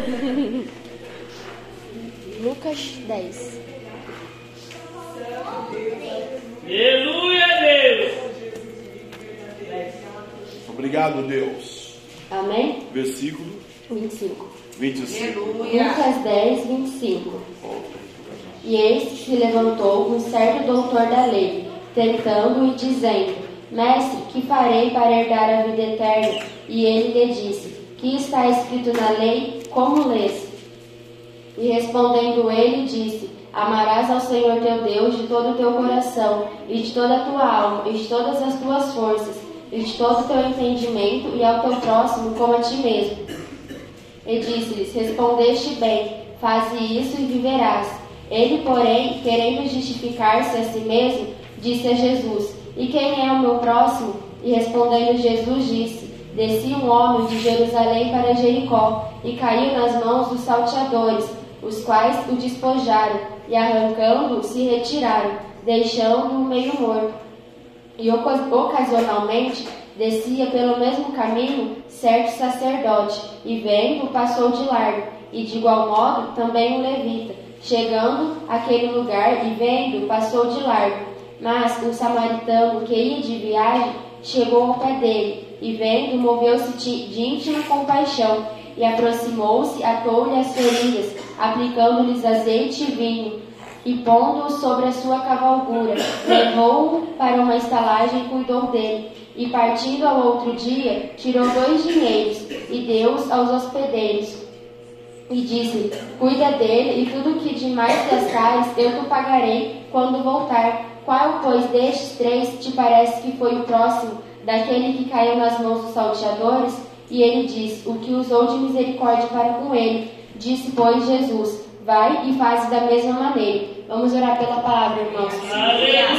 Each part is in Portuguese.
Lucas 10. Aleluia, Deus. Obrigado, Deus. Amém? Versículo 25. 25. Lucas 10, 25. E eis que se levantou um certo doutor da lei, tentando e dizendo: Mestre, que farei para herdar a vida eterna? E ele lhe disse: Que está escrito na lei? Como lês? E respondendo ele, disse: Amarás ao Senhor teu Deus de todo o teu coração, e de toda a tua alma, e de todas as tuas forças, e de todo o teu entendimento, e ao teu próximo como a ti mesmo. E disse-lhes: Respondeste bem, faze isso e viverás. Ele, porém, querendo justificar-se a si mesmo, disse a Jesus: E quem é o meu próximo? E respondendo Jesus, disse: Descia um homem de Jerusalém para Jericó, e caiu nas mãos dos salteadores, os quais o despojaram, e arrancando-o se retiraram, deixando-o meio morto. E ocasionalmente descia pelo mesmo caminho certo sacerdote, e vendo, passou de largo, e de igual modo também um levita. Chegando àquele lugar e vendo, passou de largo. Mas um samaritano que ia de viagem chegou ao pé dele, e vendo, moveu-se de íntima compaixão, e aproximou-se, atou-lhe as feridas, aplicando-lhes azeite e vinho, e pondo-o sobre a sua cavalgura, levou-o para uma estalagem e cuidou dele. E partindo ao outro dia, tirou dois dinheiros e deu-os aos hospedeiros. E disse: Cuida dele, e tudo que de mais gastares eu te pagarei quando voltar. Qual, pois, destes três te parece que foi o próximo daquele que caiu nas mãos dos salteadores? E ele diz: O que usou de misericórdia para com ele. Disse, pois, Jesus: Vai e faz da mesma maneira. Vamos orar pela palavra, irmãos.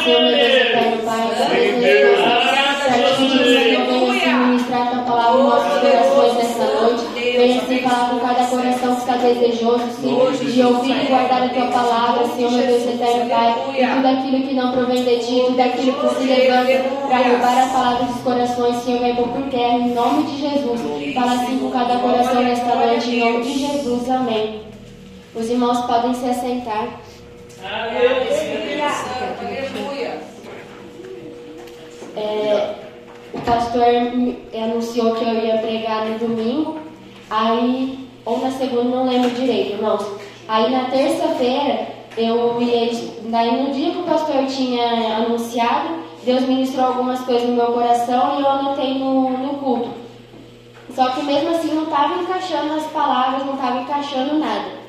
Senhor, meu Deus eterno, Pai, certinho, Senhor, venha se ministrar tua palavra em nossos corações nessa noite. Venha se falar com cada coração que está desejoso, Senhor, de ouvir e guardar a tua palavra, Senhor, meu Deus eterno, Pai. E tudo aquilo que não provém de ti, tudo aquilo que se levanta para roubar a palavra dos corações, Senhor, vai pôr por terra, em nome de Jesus. Fala assim com cada coração nesta noite, em nome de Jesus. Amém. Os irmãos podem se assentar. É, o pastor anunciou que eu ia pregar no domingo, aí, ou na segunda, não lembro direito, irmãos. Aí na terça-feira, eu ia, daí no dia que o pastor tinha anunciado, Deus ministrou algumas coisas no meu coração e eu anotei no, no culto. Só que mesmo assim não estava encaixando as palavras, não estava encaixando nada.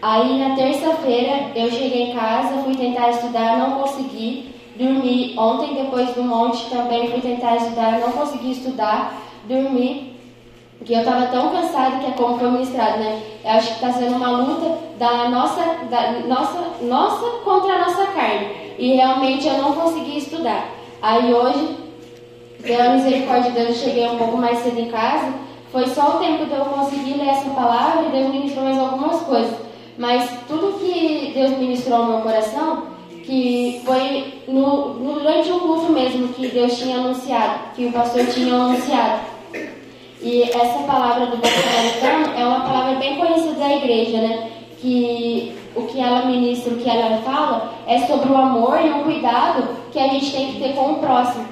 Aí na terça-feira eu cheguei em casa, fui tentar estudar, não consegui. Dormi ontem depois do monte também fui tentar estudar, não consegui estudar, dormi. Porque eu estava tão cansada que é como foi ministrado, né? Eu acho que está sendo uma luta da nossa, da nossa, nossa contra a nossa carne. E realmente eu não consegui estudar. Aí hoje, pela misericórdia de Deus, eu cheguei um pouco mais cedo em casa. Foi só o tempo de eu conseguir ler essa palavra e Deus ministrou mais algumas coisas. Mas tudo que Deus ministrou no meu coração, que foi no, durante o culto mesmo que Deus tinha anunciado, que o pastor tinha anunciado. E essa palavra do samaritano é uma palavra bem conhecida da igreja, né? Que o que ela ministra, o que ela fala, é sobre o amor e o cuidado que a gente tem que ter com o próximo.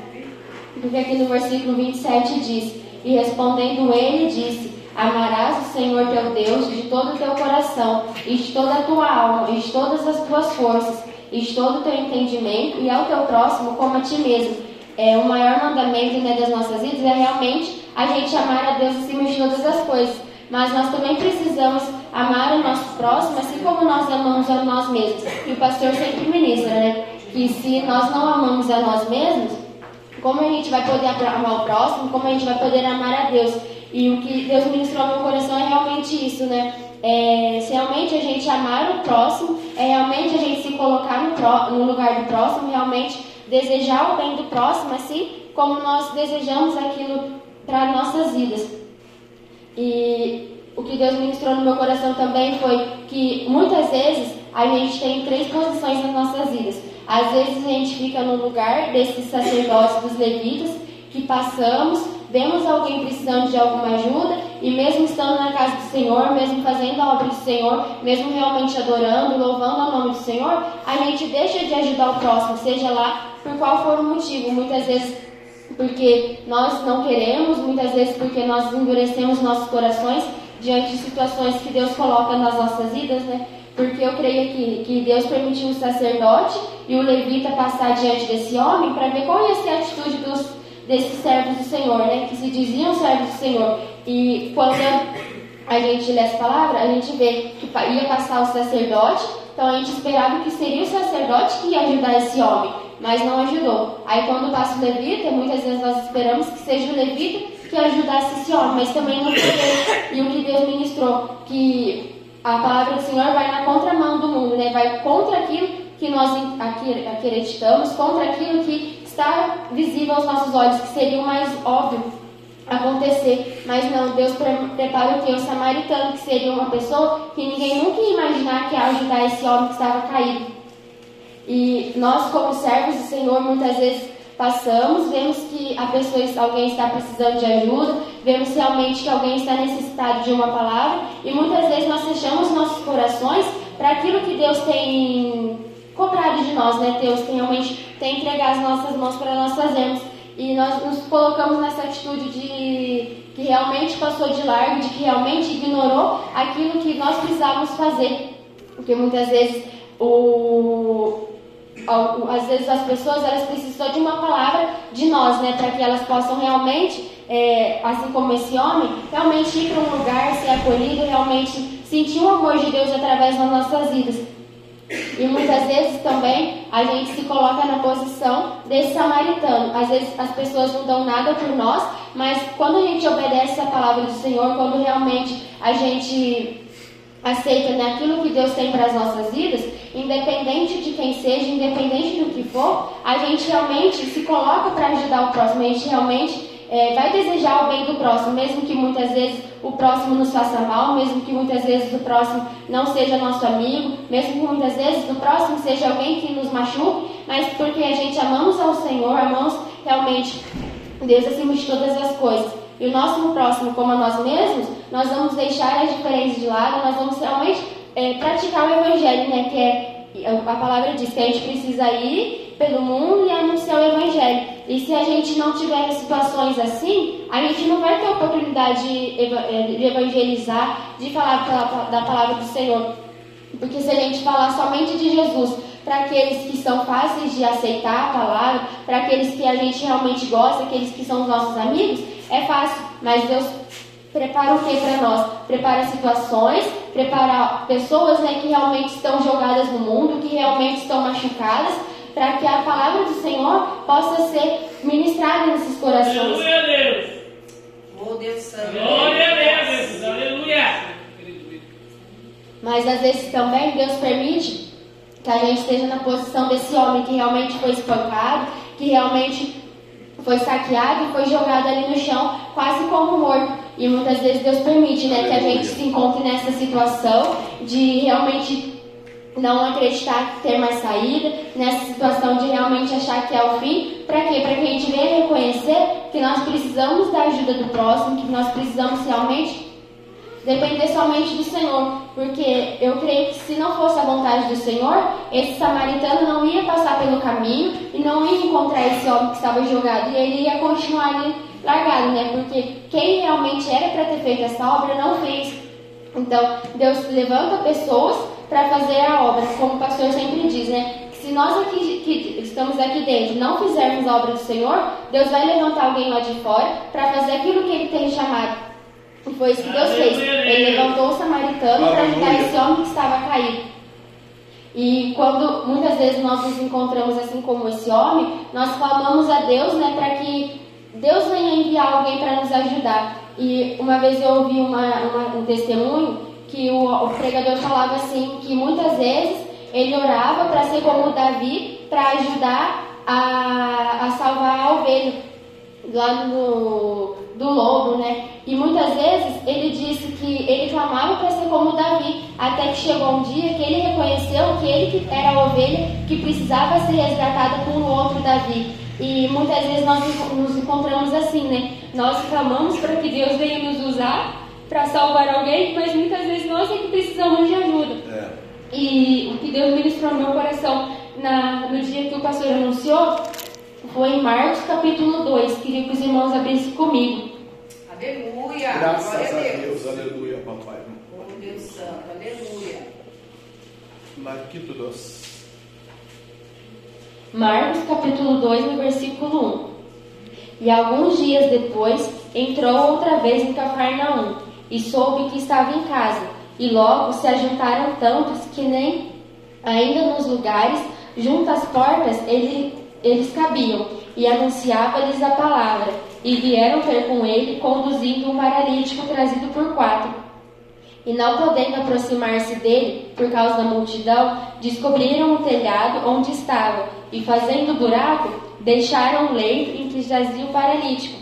Porque aqui no versículo 27 diz: E respondendo ele, disse: Amarás o Senhor teu Deus de todo o teu coração, e de toda a tua alma, e de todas as tuas forças, de todo o teu entendimento, e ao teu próximo como a ti mesmo. É, o maior mandamento né, das nossas vidas é realmente a gente amar a Deus acima de todas as coisas. Mas nós também precisamos amar o nosso próximo, assim como nós amamos a nós mesmos. E o pastor sempre ministra, né? Que se nós não amamos a nós mesmos, como a gente vai poder amar o próximo, como a gente vai poder amar a Deus. E o que Deus ministrou no meu coração é realmente isso, né? É, se realmente a gente amar o próximo, é realmente a gente se colocar no, no lugar do próximo, realmente desejar o bem do próximo, assim como nós desejamos aquilo para nossas vidas. E o que Deus ministrou no meu coração também foi que muitas vezes a gente tem três posições nas nossas vidas. Às vezes a gente fica no lugar desses sacerdotes, dos levitas, que passamos, vemos alguém precisando de alguma ajuda e mesmo estando na casa do Senhor, mesmo fazendo a obra do Senhor, mesmo realmente adorando, louvando o nome do Senhor, a gente deixa de ajudar o próximo, seja lá por qual for o motivo. Muitas vezes porque nós não queremos, muitas vezes porque nós endurecemos nossos corações diante de situações que Deus coloca nas nossas vidas, né? Porque eu creio que, que Deus permitiu o sacerdote e o levita passar diante desse homem para ver qual ia ser a atitude dos, desses servos do Senhor, né? Que se diziam servos do Senhor. E quando a gente lê essa palavra, a gente vê que ia passar o sacerdote, então a gente esperava que seria o sacerdote que ia ajudar esse homem, mas não ajudou. Aí quando passa o levita, muitas vezes nós esperamos que seja o levita que ajudasse esse homem, mas também não foi E o que Deus ministrou, que a palavra do Senhor vai na contramão do mundo, né? vai contra aquilo que nós acreditamos, contra aquilo que está visível aos nossos olhos, que seria o mais óbvio acontecer. Mas não, Deus prepara o que? O samaritano, que seria uma pessoa que ninguém nunca ia imaginar que ia ajudar esse homem que estava caído. E nós, como servos do Senhor, muitas vezes passamos, vemos que a pessoa, alguém está precisando de ajuda, vemos realmente que alguém está necessitado de uma palavra e muitas vezes nós fechamos nossos corações para aquilo que Deus tem cobrado de nós, né? Deus tem realmente tem entregar as nossas mãos para nós fazermos. E nós nos colocamos nessa atitude de que realmente passou de largo, de que realmente ignorou aquilo que nós precisávamos fazer. Porque muitas vezes o, às vezes as pessoas elas precisam de uma palavra de nós, né, para que elas possam realmente, é, assim como esse homem, realmente ir para um lugar, ser acolhido, realmente sentir o amor de Deus através das nossas vidas. E muitas vezes também a gente se coloca na posição desse samaritano. Às vezes as pessoas não dão nada por nós, mas quando a gente obedece a palavra do Senhor, quando realmente a gente aceita naquilo que Deus tem para as nossas vidas, independente de quem seja, independente do que for, a gente realmente se coloca para ajudar o próximo, a gente realmente é, vai desejar o bem do próximo, mesmo que muitas vezes o próximo nos faça mal, mesmo que muitas vezes o próximo não seja nosso amigo, mesmo que muitas vezes o próximo seja alguém que nos machuque, mas porque a gente amamos ao Senhor, amamos realmente Deus acima de todas as coisas. E o nosso próximo, como a nós mesmos, nós vamos deixar as diferenças de lado, nós vamos realmente é, praticar o Evangelho, né? Que é, a palavra diz que a gente precisa ir pelo mundo e anunciar o Evangelho. E se a gente não tiver situações assim, a gente não vai ter oportunidade de, é, evangelizar, de falar da palavra do Senhor. Porque se a gente falar somente de Jesus para aqueles que são fáceis de aceitar a palavra, para aqueles que a gente realmente gosta, aqueles que são os nossos amigos, é fácil. Mas Deus prepara o que para nós? Prepara situações, prepara pessoas né, que realmente estão jogadas no mundo, que realmente estão machucadas, para que a palavra do Senhor possa ser ministrada nesses corações. Aleluia, Deus. Oh, Deus Santo. Glória a Deus. Aleluia. Mas às vezes também Deus permite que a gente esteja na posição desse homem que realmente foi espancado, que realmente foi saqueado e foi jogado ali no chão, quase como morto. E muitas vezes Deus permite né, que a gente se encontre nessa situação de realmente não acreditar ter mais saída, nessa situação de realmente achar que é o fim. Para quê? Para que a gente venha reconhecer que nós precisamos da ajuda do próximo, que nós precisamos realmente depender somente do Senhor, porque eu creio que se não fosse a vontade do Senhor, esse samaritano não ia passar pelo caminho e não ia encontrar esse homem que estava jogado, e ele ia continuar ali largado, né? Porque quem realmente era para ter feito essa obra não fez. Então, Deus levanta pessoas para fazer a obra, como o pastor sempre diz, né? Se nós aqui que estamos aqui dentro não fizermos a obra do Senhor, Deus vai levantar alguém lá de fora para fazer aquilo que Ele tem chamado e foi isso que Deus fez. Ele levantou o samaritano para ajudar esse homem que estava caído. E quando muitas vezes nós nos encontramos assim como esse homem, nós clamamos a Deus, né, para que Deus venha enviar alguém para nos ajudar. E uma vez eu ouvi uma, uma, um testemunho que o, o pregador falava assim que muitas vezes ele orava para ser como Davi, para ajudar a, a salvar a ovelha lá no, do lobo, né? E muitas vezes ele disse que ele clamava para ser como Davi, até que chegou um dia que ele reconheceu que ele era a ovelha que precisava ser resgatada por um outro Davi. E muitas vezes nós nos encontramos assim, né? Nós clamamos para que Deus venha nos usar para salvar alguém, mas muitas vezes nós é que precisamos de ajuda. É. E o que Deus ministrou no meu coração na, no dia que o pastor anunciou foi em Marcos capítulo 2. Queria que os irmãos abrissem comigo. Aleluia. Graças Glória a Deus, aleluia, papai. Oh, Deus Santo, aleluia. Marquito dos. Marcos capítulo 2, no versículo 1. E alguns dias depois entrou outra vez em Cafarnaum e soube que estava em casa. E logo se ajuntaram tantos que nem ainda nos lugares, junto às portas, ele, eles cabiam, e anunciava-lhes a palavra. E vieram ter com ele, conduzindo um paralítico trazido por quatro. E não podendo aproximar-se dele, por causa da multidão, descobriram o telhado onde estava, e fazendo buraco, deixaram leito em que jazia o paralítico.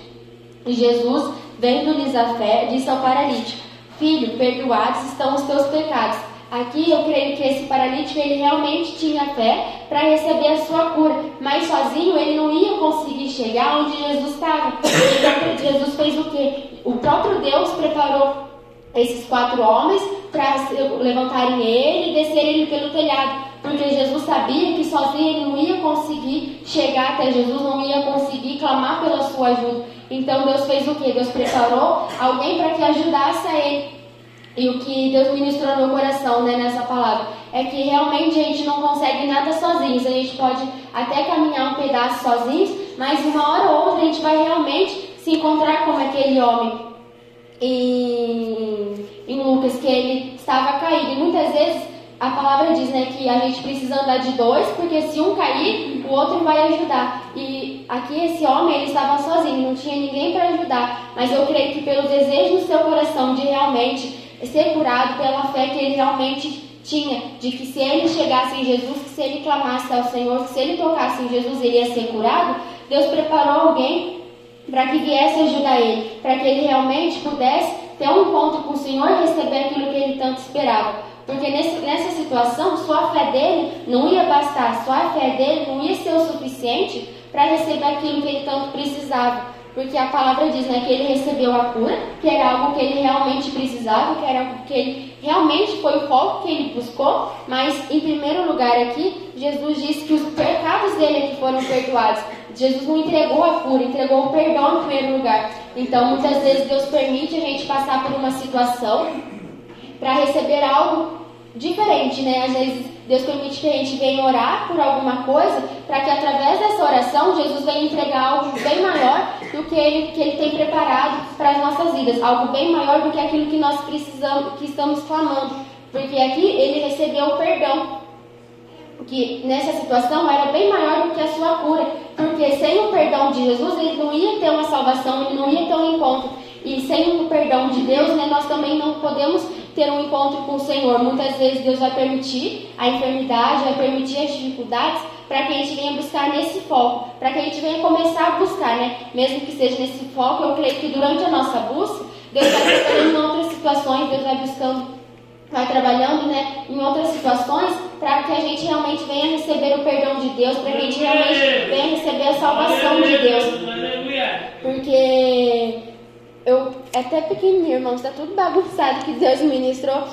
E Jesus, vendo-lhes a fé, disse ao paralítico: Filho, perdoados estão os teus pecados. Aqui eu creio que esse paralítico ele realmente tinha fé para receber a sua cura, mas sozinho ele não ia conseguir chegar onde Jesus estava. Então Jesus fez o quê? O próprio Deus preparou esses quatro homens para levantarem ele e descerem ele pelo telhado, porque Jesus sabia que sozinho ele não ia conseguir chegar até Jesus, não ia conseguir clamar pela sua ajuda. Então Deus fez o que? Deus preparou alguém para que ajudasse a ele. E o que Deus ministrou no meu coração né, nessa palavra é que realmente a gente não consegue nada sozinhos. A gente pode até caminhar um pedaço sozinhos, mas uma hora ou outra a gente vai realmente se encontrar com aquele homem em, em Lucas, que ele estava caído. E muitas vezes a palavra diz né, que a gente precisa andar de dois, porque se um cair, o outro vai ajudar. E aqui esse homem ele estava sozinho, não tinha ninguém para ajudar. Mas eu creio que pelo desejo no seu coração de realmente ser curado, pela fé que ele realmente tinha, de que se ele chegasse em Jesus, que se ele clamasse ao Senhor, que se ele tocasse em Jesus, ele ia ser curado, Deus preparou alguém para que viesse ajudar ele, para que ele realmente pudesse ter um encontro com o Senhor e receber aquilo que ele tanto esperava. Porque nesse, nessa situação, só a fé dele não ia bastar, só a fé dele não ia ser o suficiente para receber aquilo que ele tanto precisava. Porque a palavra diz né, que ele recebeu a cura, que era algo que ele realmente precisava, que era algo que ele realmente foi o foco que ele buscou, mas em primeiro lugar aqui, Jesus disse que os pecados dele é que foram perdoados. Jesus não entregou a cura, entregou o perdão em primeiro lugar. Então, muitas vezes, Deus permite a gente passar por uma situação para receber algo diferente, né? Às vezes, Deus permite que a gente venha orar por alguma coisa, para que através dessa oração, Jesus venha entregar algo bem maior do que ele, que ele tem preparado para as nossas vidas. Algo bem maior do que aquilo que nós precisamos, que estamos clamando. Porque aqui ele recebeu o perdão que nessa situação era bem maior do que a sua cura, porque sem o perdão de Jesus ele não ia ter uma salvação, ele não ia ter um encontro. E sem o perdão de Deus, né, nós também não podemos ter um encontro com o Senhor. Muitas vezes Deus vai permitir a enfermidade, vai permitir as dificuldades para que a gente venha buscar nesse foco, para que a gente venha começar a buscar, né? Mesmo que seja nesse foco, eu creio que durante a nossa busca, Deus vai trabalhando em outras situações, Deus vai buscando, vai trabalhando, né, em outras situações, para que a gente realmente venha receber o perdão de Deus, para que a gente realmente venha receber a salvação de Deus. Porque eu é até pequenininho, irmãos, está tudo bagunçado que Deus ministrou,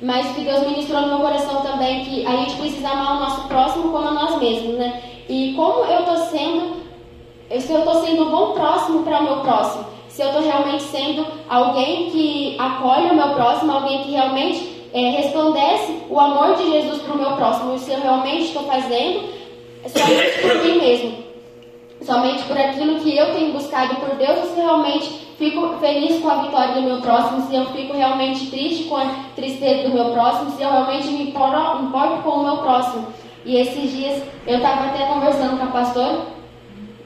mas que Deus ministrou no meu coração também que a gente precisa amar o nosso próximo como a nós mesmos, né? E como eu estou sendo, se eu estou sendo um bom próximo para o meu próximo, se eu estou realmente sendo alguém que acolhe o meu próximo, alguém que realmente é, resplandece o amor de Jesus para o meu próximo, se eu realmente estou fazendo somente por mim mesmo, somente por aquilo que eu tenho buscado por Deus, se realmente fico feliz com a vitória do meu próximo, se eu fico realmente triste com a tristeza do meu próximo, se eu realmente me importo, importo com o meu próximo. E esses dias eu estava até conversando com a pastora,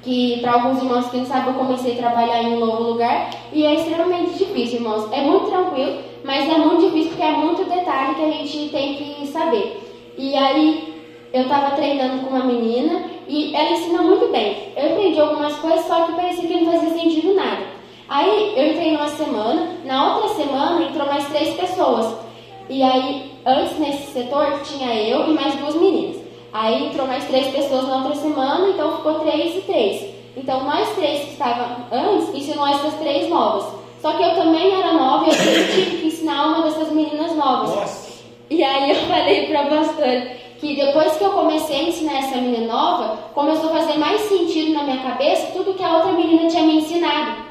que para alguns irmãos que não sabem, eu comecei a trabalhar em um novo lugar e é extremamente difícil, irmãos. É muito tranquilo, mas é muito difícil porque é muito detalhe que a gente tem que saber. E aí eu estava treinando com uma menina e ela ensina muito bem. Eu aprendi algumas coisas, só que parecia que não fazia sentido nada. Aí eu entrei numa semana, na outra semana entrou mais três pessoas. E aí, antes nesse setor, tinha eu e mais duas meninas. Aí entrou mais três pessoas na outra semana, então ficou três e três. Então nós três que estavam antes ensinou essas três novas. Só que eu também era nova e eu sempre tive que ensinar uma dessas meninas novas. Nossa. E aí eu falei pra pastora que depois que eu comecei a ensinar essa menina nova, começou a fazer mais sentido na minha cabeça tudo que a outra menina tinha me ensinado.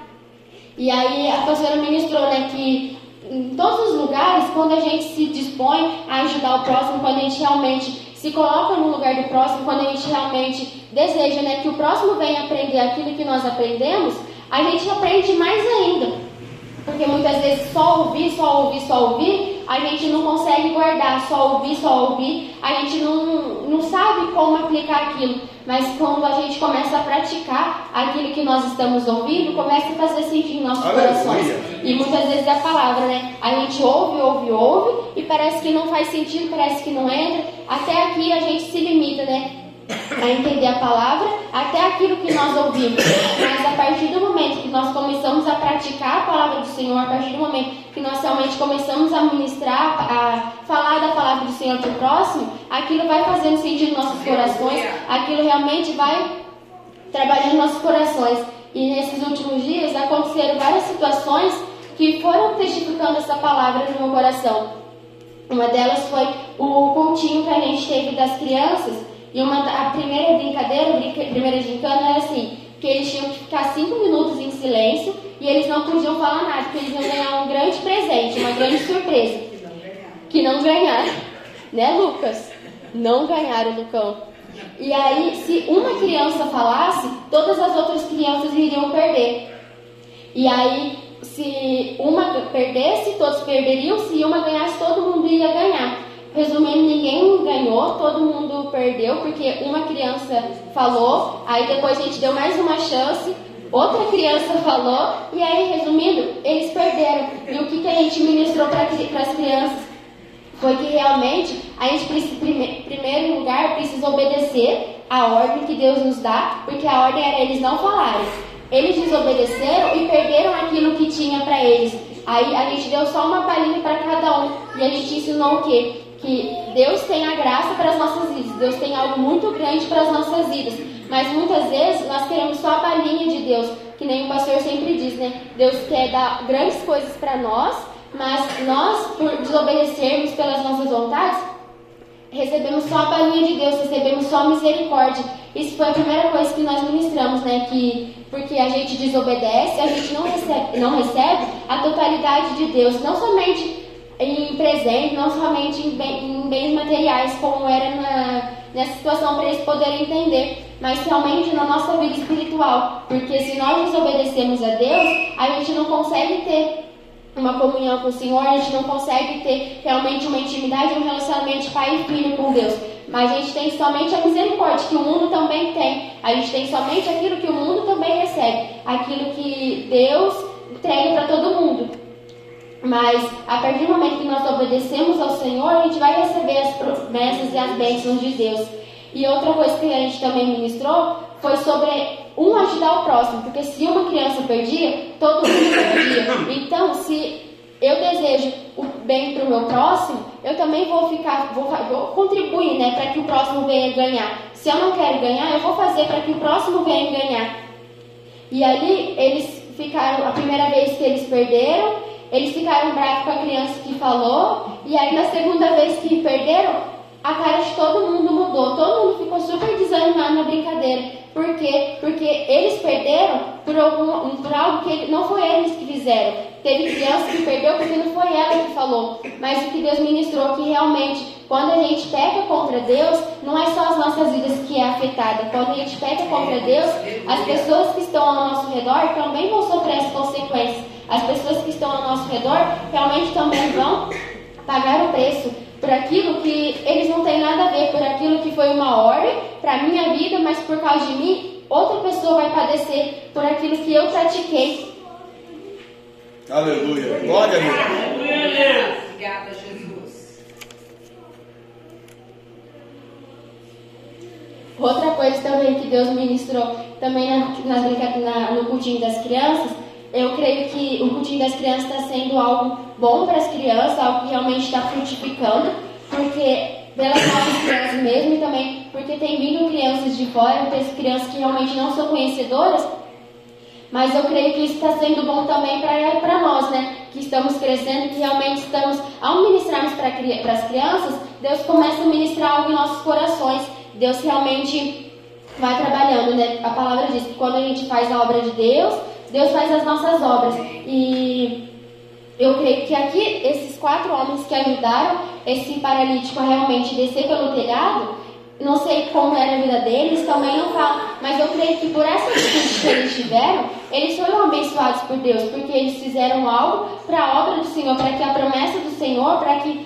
E aí a pastora ministrou, né, que em todos os lugares, quando a gente se dispõe a ajudar o próximo, quando a gente realmente se coloca no lugar do próximo, quando a gente realmente deseja, né, que o próximo venha aprender aquilo que nós aprendemos, a gente aprende mais ainda. Porque muitas vezes só ouvir, só ouvir, só ouvir, a gente não consegue guardar, só ouvir, só ouvir, a gente não, não sabe como aplicar aquilo. Mas quando a gente começa a praticar aquilo que nós estamos ouvindo, começa a fazer sentido em nossos Aleluia. corações. E muitas vezes é a palavra, né? A gente ouve, ouve, ouve, e parece que não faz sentido, parece que não entra. Até aqui a gente se limita, né? A entender a palavra até aquilo que nós ouvimos. Mas a partir do momento que nós começamos a praticar a palavra do Senhor, a partir do momento que nós realmente começamos a ministrar, a falar da palavra do Senhor para o próximo, aquilo vai fazendo sentido nos nossos corações, aquilo realmente vai trabalhando nossos corações. E nesses últimos dias aconteceram várias situações que foram testificando essa palavra no meu coração. Uma delas foi o cultinho que a gente teve das crianças. E uma, a primeira brincadeira, a primeira gincana era assim, que eles tinham que ficar cinco minutos em silêncio e eles não podiam falar nada, porque eles iam ganhar um grande presente, uma grande surpresa. Que não ganharam. Né, Lucas? Não ganharam, Lucão. E aí, se uma criança falasse, todas as outras crianças iriam perder. E aí, se uma perdesse, todos perderiam. Se uma ganhasse, todo mundo ia ganhar. Resumindo, ninguém ganhou, todo mundo perdeu, porque uma criança falou, aí depois a gente deu mais uma chance, outra criança falou, e aí, resumindo, eles perderam. E o que, que a gente ministrou para as crianças? foi que realmente a gente prime, primeiro lugar, precisa obedecer a ordem que Deus nos dá, porque a ordem era eles não falarem. Eles desobedeceram e perderam aquilo que tinha para eles. Aí a gente deu só uma palhinha para cada um e a gente ensinou o quê? Que Deus tem a graça para as nossas vidas, Deus tem algo muito grande para as nossas vidas. Mas muitas vezes nós queremos só a palhinha de Deus, que nem o pastor sempre diz, né? Deus quer dar grandes coisas para nós, mas nós, por desobedecermos pelas nossas vontades, recebemos só a palhinha de Deus, recebemos só a misericórdia. Isso foi a primeira coisa que nós ministramos, né? Que porque a gente desobedece, a gente não recebe, não recebe a totalidade de Deus, não somente em presente, não somente em, bem- em bens materiais, como era na, nessa situação para eles poderem entender, mas realmente na nossa vida espiritual. Porque se nós desobedecemos a Deus, a gente não consegue ter uma comunhão com o Senhor, a gente não consegue ter realmente uma intimidade, um relacionamento de pai e filho com Deus. Mas a gente tem somente a misericórdia, que o mundo também tem. A gente tem somente aquilo que o mundo também recebe. Aquilo que Deus entrega para todo mundo. Mas a partir do momento que nós obedecemos ao Senhor, a gente vai receber as promessas e as bênçãos de Deus. E outra coisa que a gente também ministrou foi sobre um ajudar o próximo, porque se uma criança perdia, todo mundo perdia. Então, se eu desejo o bem para o meu próximo, eu também vou ficar, vou, vou contribuir, né, para que o próximo venha ganhar. Se eu não quero ganhar, eu vou fazer para que o próximo venha ganhar. E ali eles ficaram, a primeira vez que eles perderam, eles ficaram bravos com a criança que falou, e aí na segunda vez que perderam, a cara de todo mundo mudou, todo mundo ficou super desanimado na brincadeira. Por quê? Porque eles perderam por, algum, por algo que não foi eles que fizeram. Teve criança que perdeu porque não foi ela que falou. Mas o que Deus ministrou que realmente, quando a gente peca contra Deus, não é só as nossas vidas que é afetada. Quando a gente peca contra Deus, as pessoas que estão ao nosso redor também vão sofrer as consequências. As pessoas que estão ao nosso redor realmente também vão pagar o preço por aquilo que eles não têm nada a ver, por aquilo que foi uma ordem para minha vida, mas por causa de mim, outra pessoa vai padecer por aquilo que eu pratiquei. Aleluia. Glória a Deus. Aleluia, Deus. Obrigada, Jesus. Outra coisa também que Deus ministrou também na, na- no cultinho das crianças, eu creio que o cultinho das crianças está sendo algo bom para as crianças, algo que realmente está frutificando, porque pelas nossas crianças mesmo e também porque tem vindo crianças de fora, tem crianças que realmente não são conhecedoras, Mas eu creio que isso está sendo bom também para nós, né? Que estamos crescendo, que realmente estamos, ao ministrarmos para as crianças, Deus começa a ministrar algo em nossos corações. Deus realmente vai trabalhando, né? A palavra diz que quando a gente faz a obra de Deus, Deus faz as nossas obras. E eu creio que aqui, esses quatro homens que ajudaram esse paralítico a realmente descer pelo telhado, não sei como era a vida deles, também não falo, mas eu creio que por essa atitude que eles tiveram, eles foram abençoados por Deus, porque eles fizeram algo para a obra do Senhor, para que a promessa do Senhor, para que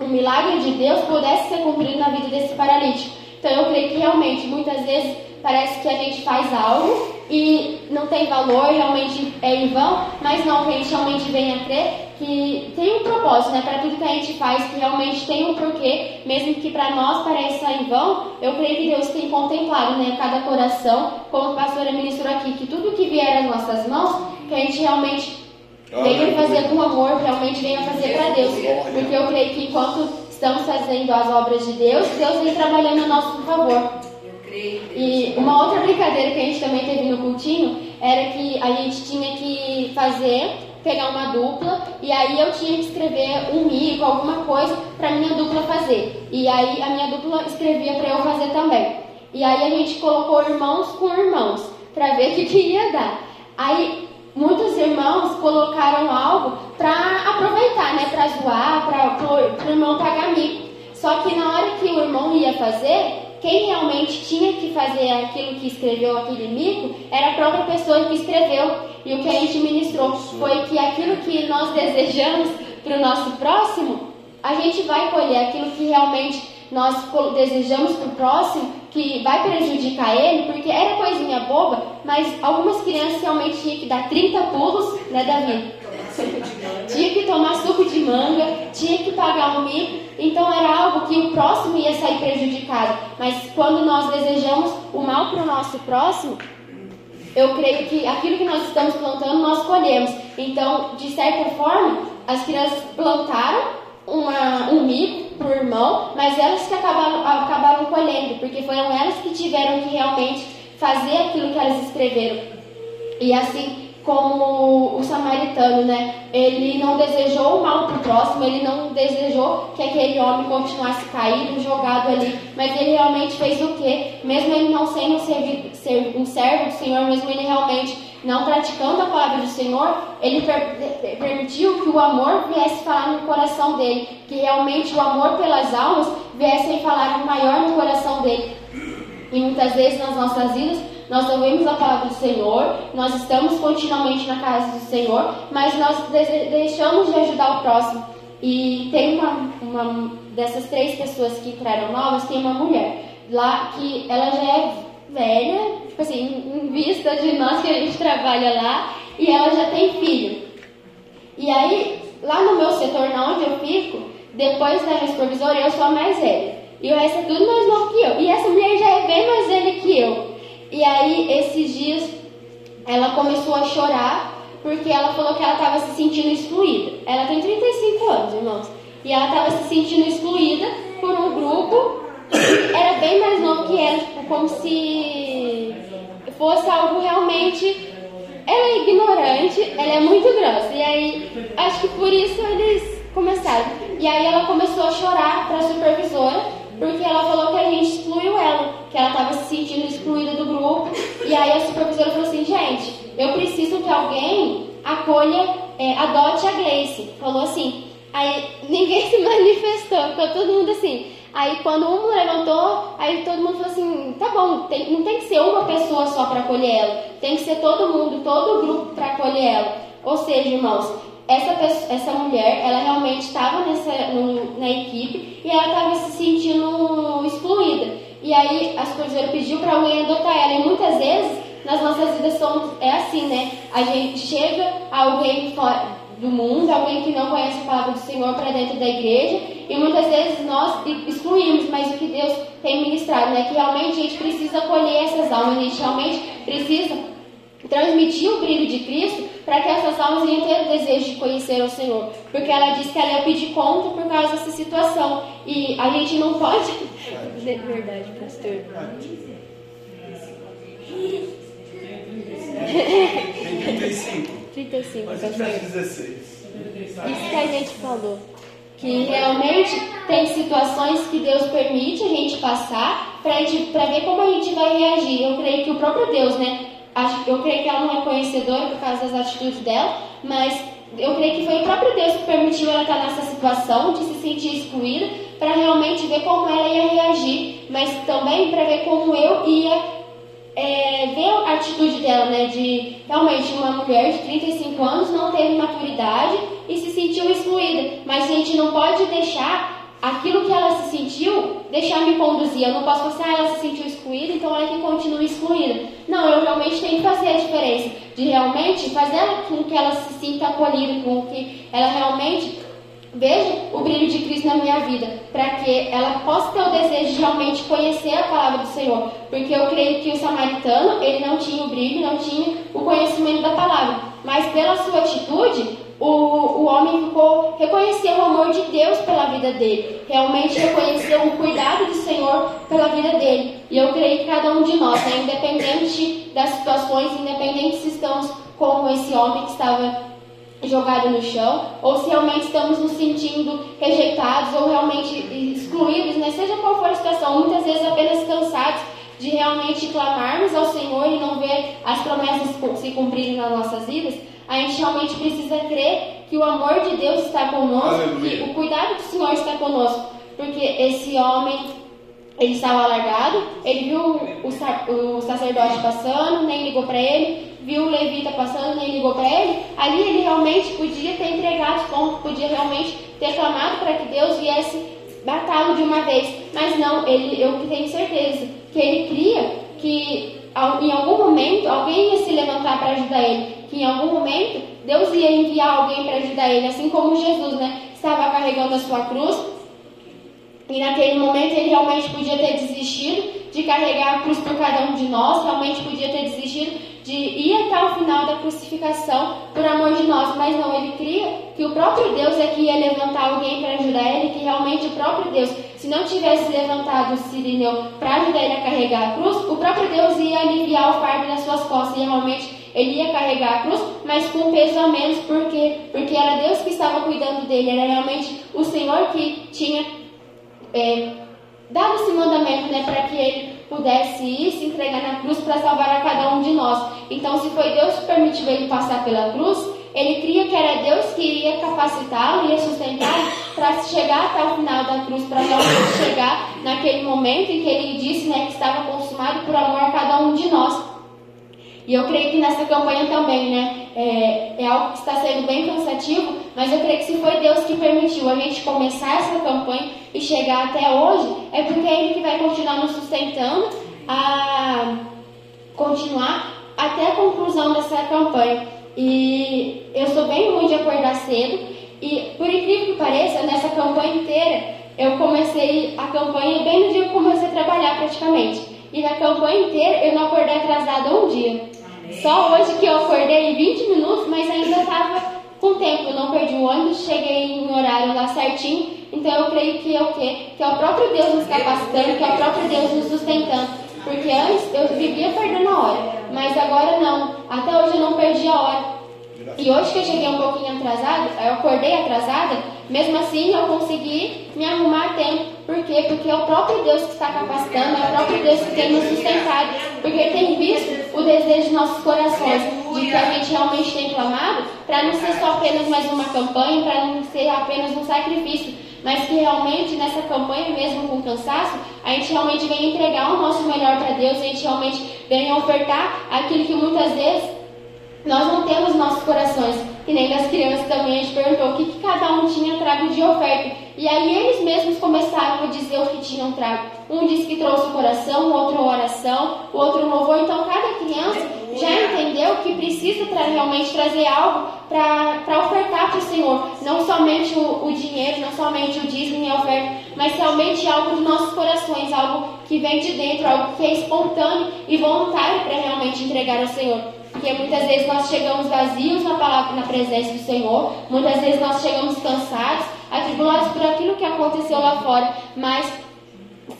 o milagre de Deus pudesse ser cumprido na vida desse paralítico. Então eu creio que realmente, muitas vezes, parece que a gente faz algo e não tem valor, realmente é em vão, mas não, que a gente realmente venha a crer que tem um propósito, né? Para tudo que a gente faz, que realmente tem um porquê, mesmo que para nós pareça em vão, eu creio que Deus tem contemplado, né? Cada coração, como a pastora ministrou aqui, que tudo que vier às nossas mãos, que a gente realmente venha fazer com amor, realmente venha fazer para Deus. Porque eu creio que enquanto estamos fazendo as obras de Deus, Deus vem trabalhando a nosso favor. E uma outra brincadeira que a gente também teve no cultinho era que a gente tinha que fazer, pegar uma dupla, e aí eu tinha que escrever um mico, alguma coisa, para minha dupla fazer. E aí a minha dupla escrevia para eu fazer também. E aí a gente colocou irmãos com irmãos, para ver o que, que ia dar. Aí muitos irmãos colocaram algo para aproveitar, né, para zoar, para o irmão pagar mico. Só que na hora que o irmão ia fazer, quem realmente tinha que fazer aquilo que escreveu aquele mico era a própria pessoa que escreveu. E o que a gente ministrou foi que aquilo que nós desejamos para o nosso próximo, a gente vai colher aquilo que realmente nós desejamos para o próximo, que vai prejudicar ele, porque era coisinha boba, mas algumas crianças realmente tinham que dar 30 pulos, né, Davi? tinha que tomar suco de manga, tinha que pagar um mico, então era algo que o próximo ia sair prejudicado. Mas quando nós desejamos o mal para o nosso próximo, eu creio que aquilo que nós estamos plantando, nós colhemos. Então, de certa forma, as crianças plantaram uma, um mico o irmão, mas elas que acabaram, acabaram colhendo, porque foram elas que tiveram que realmente fazer aquilo que elas escreveram. E assim, como o samaritano, né? Ele não desejou o mal para o próximo, ele não desejou que aquele homem continuasse caído, jogado ali, mas ele realmente fez o quê? Mesmo ele não sendo um servo do Senhor, mesmo ele realmente não praticando a palavra do Senhor, ele per permitiu que o amor viesse falar no coração dele, que realmente o amor pelas almas viesse falar maior no coração dele. E muitas vezes nas nossas vidas nós ouvimos a palavra do Senhor, nós estamos continuamente na casa do Senhor, mas nós deixamos de ajudar o próximo. E tem uma, uma dessas três pessoas que entraram novas, tem uma mulher lá que ela já é velha, tipo assim, em vista de nós que a gente trabalha lá, e ela já tem filho. E aí, lá no meu setor, na onde eu fico, depois da minha supervisora, eu sou a mais velha. E o resto é tudo mais novo que eu. E essa mulher já é bem mais velha que eu. E aí, esses dias, ela começou a chorar porque ela falou que ela estava se sentindo excluída. Ela tem 35 anos, irmãos. E ela estava se sentindo excluída por um grupo que era bem mais novo que ela, tipo, como se fosse algo realmente. Ela é ignorante, ela é muito grossa. E aí, acho que por isso eles começaram. E aí, ela começou a chorar para a supervisora porque ela falou que a gente excluiu ela, que ela estava se sentindo excluída do grupo. E aí a supervisora falou assim, gente, eu preciso que alguém acolha, é, adote a Gleice. Falou assim. Aí ninguém se manifestou, ficou todo mundo assim. Aí quando um levantou, aí todo mundo falou assim, tá bom, tem, não tem que ser uma pessoa só para acolher ela, tem que ser todo mundo, todo o grupo para acolher ela. Ou seja, irmãos, essa, pessoa, essa mulher, ela realmente estava na equipe e ela estava se sentindo excluída. E aí a supervisora pediu para alguém adotar ela. E muitas vezes nas nossas vidas somos, é assim, né? A gente chega alguém fora do mundo, alguém que não conhece a palavra do Senhor para dentro da igreja, e muitas vezes nós excluímos, mas o que Deus tem ministrado, né? Que realmente a gente precisa colher essas almas, a gente realmente precisa transmitir o brilho de Cristo para que essas almas venham ter o desejo de conhecer o Senhor. Porque ela disse que ela ia pedir conta por causa dessa situação. E a gente não pode. Verdade, pastor. Tem 35. 35, Mas pastor. se tivesse 16. Isso que a gente falou. Que realmente tem situações que Deus permite a gente passar para ver como a gente vai reagir. Eu creio que o próprio Deus, né? Eu creio que ela não é conhecedora por causa das atitudes dela, mas eu creio que foi o próprio Deus que permitiu ela estar nessa situação de se sentir excluída para realmente ver como ela ia reagir, mas também para ver como eu ia é, ver a atitude dela, né? De realmente uma mulher de 35 anos não teve maturidade e se sentiu excluída. Mas a gente não pode deixar aquilo que ela se sentiu deixar me conduzir. Eu não posso pensar, ah, ela se sentiu excluída, então ela que continua excluída. Não, eu realmente tenho que fazer a diferença. De realmente fazer com que ela se sinta acolhida, com que ela realmente veja o brilho de Cristo na minha vida, para que ela possa ter o desejo de realmente conhecer a palavra do Senhor, porque eu creio que o samaritano, ele não tinha o brilho, não tinha o conhecimento da palavra, mas pela sua atitude, o, o homem ficou, reconheceu o amor de Deus pela vida dele, realmente reconheceu o cuidado do Senhor pela vida dele, e eu creio que cada um de nós, né, independente das situações, independente se estamos como esse homem que estava jogado no chão, ou se realmente estamos nos sentindo rejeitados ou realmente excluídos, né? seja qual for a situação, muitas vezes apenas cansados de realmente clamarmos ao Senhor e não ver as promessas se cumprirem nas nossas vidas, a gente realmente precisa crer que o amor de Deus está conosco, Aleluia. que o cuidado do Senhor está conosco, porque esse homem ele estava largado, ele viu o, o sacerdote passando, nem ligou para ele, viu o levita passando, nem ligou para ele. Ali ele realmente podia ter entregado os pontos, podia realmente ter clamado para que Deus viesse matá-lo de uma vez. Mas não, ele, eu tenho certeza que ele cria que em algum momento alguém ia se levantar para ajudar ele, que em algum momento Deus ia enviar alguém para ajudar ele, assim como Jesus, né? Estava carregando a sua cruz, e naquele momento ele realmente podia ter desistido de carregar a cruz por cada um de nós, realmente podia ter desistido de ir até o final da crucificação por amor de nós, mas não, ele cria que o próprio Deus é que ia levantar alguém para ajudar ele, que realmente o próprio Deus, se não tivesse levantado o Sirineu para ajudar ele a carregar a cruz, o próprio Deus ia aliviar o fardo das suas costas e realmente ele ia carregar a cruz, mas com peso a menos, porque, porque era Deus que estava cuidando dele, era realmente o Senhor que tinha é, dado esse mandamento né, para que ele pudesse ir se entregar na cruz para salvar a cada um de nós. Então, se foi Deus que permitiu ele passar pela cruz, ele cria que era Deus que iria capacitá-lo, ia sustentá-lo para chegar até o final da cruz, para realmente chegar naquele momento em que ele disse né, que estava consumado por amor a cada um de nós. E eu creio que nessa campanha também, né? É, é algo que está sendo bem cansativo, mas eu creio que se foi Deus que permitiu a gente começar essa campanha e chegar até hoje, é porque é Ele que vai continuar nos sustentando a continuar até a conclusão dessa campanha. E eu sou bem ruim de acordar cedo, e por incrível que pareça, nessa campanha inteira, eu comecei a campanha bem no dia que eu comecei a trabalhar praticamente. E na campanha inteira eu não acordei atrasada um dia. Só hoje que eu acordei em 20 minutos, mas ainda estava com tempo. Eu não perdi o ônibus, cheguei em horário lá certinho. Então eu creio que é o quê? Que é o próprio Deus nos capacitando, que é o próprio Deus nos sustentando. Porque antes eu vivia perdendo a hora, mas agora não. Até hoje eu não perdi a hora. E hoje que eu cheguei um pouquinho atrasada, eu acordei atrasada, mesmo assim eu consegui me arrumar a tempo. Por quê? Porque é o próprio Deus que está capacitando, é o próprio Deus que tem nos sustentado. Porque Ele tem visto o desejo de nossos corações, de que a gente realmente tem clamado, para não ser só apenas mais uma campanha, para não ser apenas um sacrifício, mas que realmente nessa campanha, mesmo com cansaço, a gente realmente vem entregar o nosso melhor para Deus, a gente realmente vem ofertar aquilo que muitas vezes nós não temos nossos corações. E nem das crianças também a gente perguntou o que, que cada um tinha trago de oferta. E aí eles mesmos começaram a dizer o que tinham trago. Um disse que trouxe o coração, o outro oração, o outro louvor. Então cada criança já entendeu que precisa tra realmente trazer algo para Senhor. Não somente o, o dinheiro, não somente o dízimo e a oferta, mas realmente algo dos nossos corações, algo que vem de dentro, algo que é espontâneo e voluntário para realmente entregar ao Senhor. Porque muitas vezes nós chegamos vazios na palavra, na presença do Senhor, muitas vezes nós chegamos cansados, atribulados por aquilo que aconteceu lá fora, mas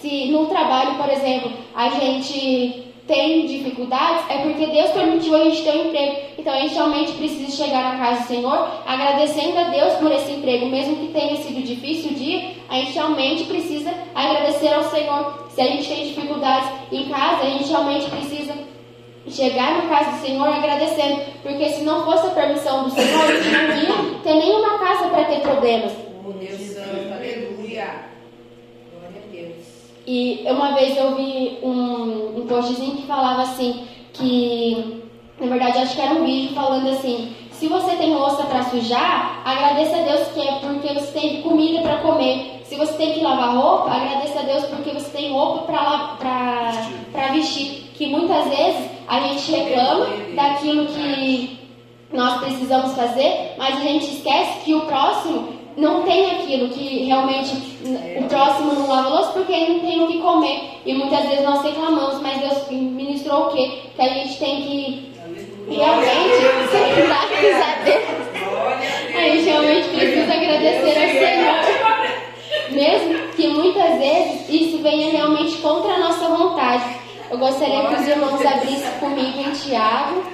se no trabalho, por exemplo, a gente tem dificuldades, é porque Deus permitiu a gente ter um emprego. Então a gente realmente precisa chegar na casa do Senhor agradecendo a Deus por esse emprego, mesmo que tenha sido difícil o dia, a gente realmente precisa agradecer ao Senhor. Se a gente tem dificuldades em casa, a gente realmente precisa chegar na casa do Senhor agradecendo, porque se não fosse a permissão do Senhor, a gente não ia ter nenhuma casa para ter problemas. Oh, Deus Santo, aleluia. Glória a Deus. E uma vez eu vi um, um postzinho que falava assim, que na verdade acho que era um vídeo falando assim, se você tem louça para sujar, agradeça a Deus que é porque você tem comida para comer. Se você tem que lavar roupa, agradeça a Deus porque você tem roupa para vestir. Que muitas vezes a gente reclama daquilo que nós precisamos fazer, mas a gente esquece que o próximo não tem aquilo, que realmente o próximo não lava louça porque ele não tem o que comer. E muitas vezes nós reclamamos, mas Deus ministrou o quê? Que a gente tem que realmente, graças a Deus, a gente realmente precisa agradecer ao Senhor. Mesmo que muitas vezes isso venha realmente contra a nossa vontade. Eu gostaria que os irmãos abrissem comigo em Tiago.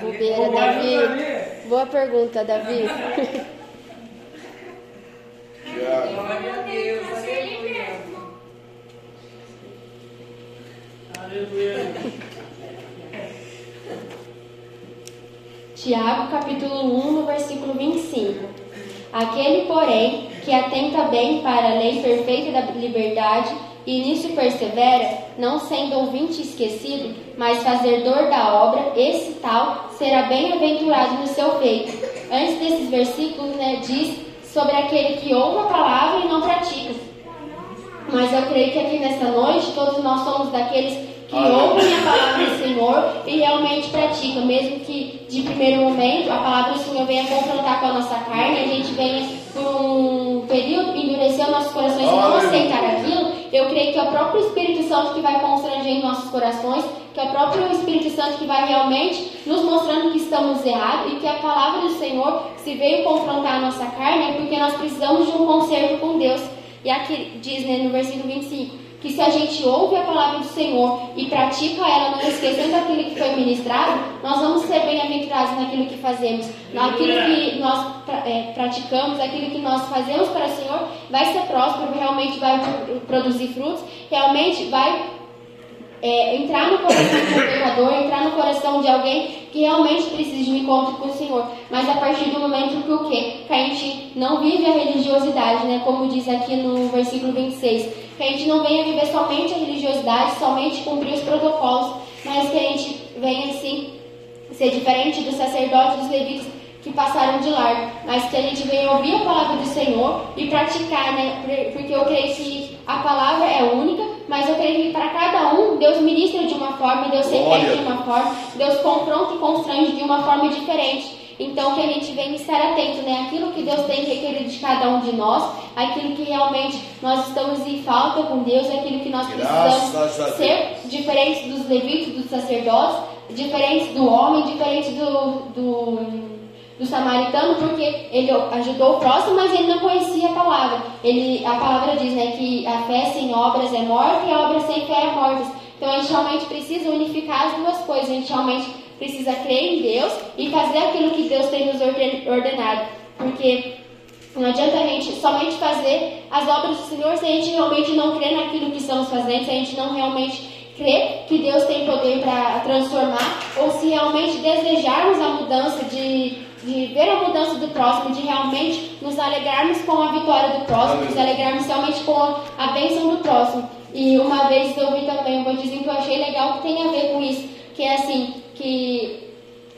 Bobeira, Davi. Boa pergunta, Davi. Glória a Deus, aleluia. Aleluia. Tiago, capítulo 1, no versículo 25. Aquele, porém, que atenta bem para a lei perfeita da liberdade e nisso persevera, não sendo ouvinte esquecido, mas fazedor da obra, esse tal será bem-aventurado no seu feito. Antes desses versículos, né, diz sobre aquele que ouve a palavra e não pratica. Mas eu creio que aqui nesta noite todos nós somos daqueles que ouvem a palavra do Senhor e realmente praticam, mesmo que de primeiro momento a palavra do Senhor venha confrontar com a nossa carne, a gente venha por um período endurecer os nossos corações e não aceitar aquilo, eu creio que é o próprio Espírito Santo que vai constrangendo nossos corações, que é o próprio Espírito Santo que vai realmente nos mostrando que estamos errados e que a palavra do Senhor, se veio confrontar a nossa carne, é porque nós precisamos de um conserto com Deus. E aqui diz né, no versículo 25 que se a gente ouve a palavra do Senhor e pratica ela, não esquecendo aquilo que foi ministrado, nós vamos ser bem-aventurados naquilo que fazemos, naquilo que nós é, praticamos, aquilo que nós fazemos para o Senhor, vai ser próspero, realmente vai pro- produzir frutos, realmente vai é, entrar no coração um pecador, entrar no coração de alguém que realmente precisa de um encontro com o Senhor. Mas a partir do momento que o quê? Que a gente não vive a religiosidade, né? Como diz aqui no versículo 26. Que a gente não venha viver somente a religiosidade, somente cumprir os protocolos, mas que a gente venha assim ser diferente dos sacerdotes dos levitas que passaram de largo, mas que a gente venha ouvir a palavra do Senhor e praticar, né? Porque eu creio que a palavra é única, mas eu creio que para cada um Deus ministra de uma forma, Deus repete de uma forma, Deus confronta e constrange de uma forma diferente. Então que a gente venha estar atento, né? Aquilo que Deus tem requerido de cada um de nós, aquilo que realmente nós estamos em falta com Deus, aquilo que nós precisamos ser diferentes dos levitas, dos sacerdotes, diferentes do homem, diferentes do, do, do samaritano, porque ele ajudou o próximo, mas ele não conhecia a palavra. Ele, a palavra diz né, que a fé sem obras é morta e a obra sem fé é morta. Então a gente realmente precisa unificar as duas coisas. A gente realmente precisa crer em Deus e fazer aquilo que Deus tem nos orden- ordenado. Porque não adianta a gente somente fazer as obras do Senhor se a gente realmente não crer naquilo que estamos fazendo, se a gente não realmente crer que Deus tem poder para transformar, ou se realmente desejarmos a mudança de, de ver a mudança do próximo, de realmente nos alegrarmos com a vitória do próximo, nos alegrarmos realmente com a, bênção do próximo. E uma vez eu vi também um botizinho que eu achei legal que tem a ver com isso, que é assim, que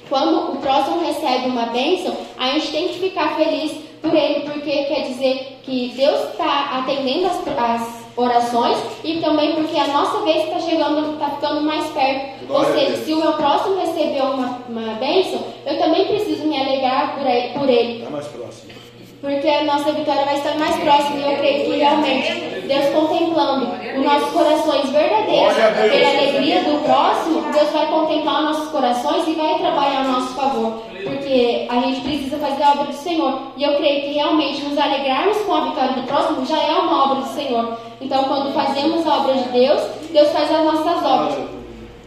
quando o próximo recebe uma bênção, a gente tem que ficar feliz por ele, porque quer dizer que Deus está atendendo as, as orações e também porque a nossa vez está chegando, está ficando mais perto. Glória Ou seja, se o meu próximo recebeu uma, uma bênção, eu também preciso me alegrar por ele. Por ele Está mais próximo. porque a nossa vitória vai estar mais próxima e eu creio que realmente Deus contemplando os nossos corações verdadeiros pela alegria do próximo, Deus vai contemplar os nossos corações e vai trabalhar a nosso favor, porque a gente precisa fazer a obra do Senhor e eu creio que realmente nos alegrarmos com a vitória do próximo já é uma obra do Senhor. Então, quando fazemos a obra de Deus, Deus faz as nossas obras.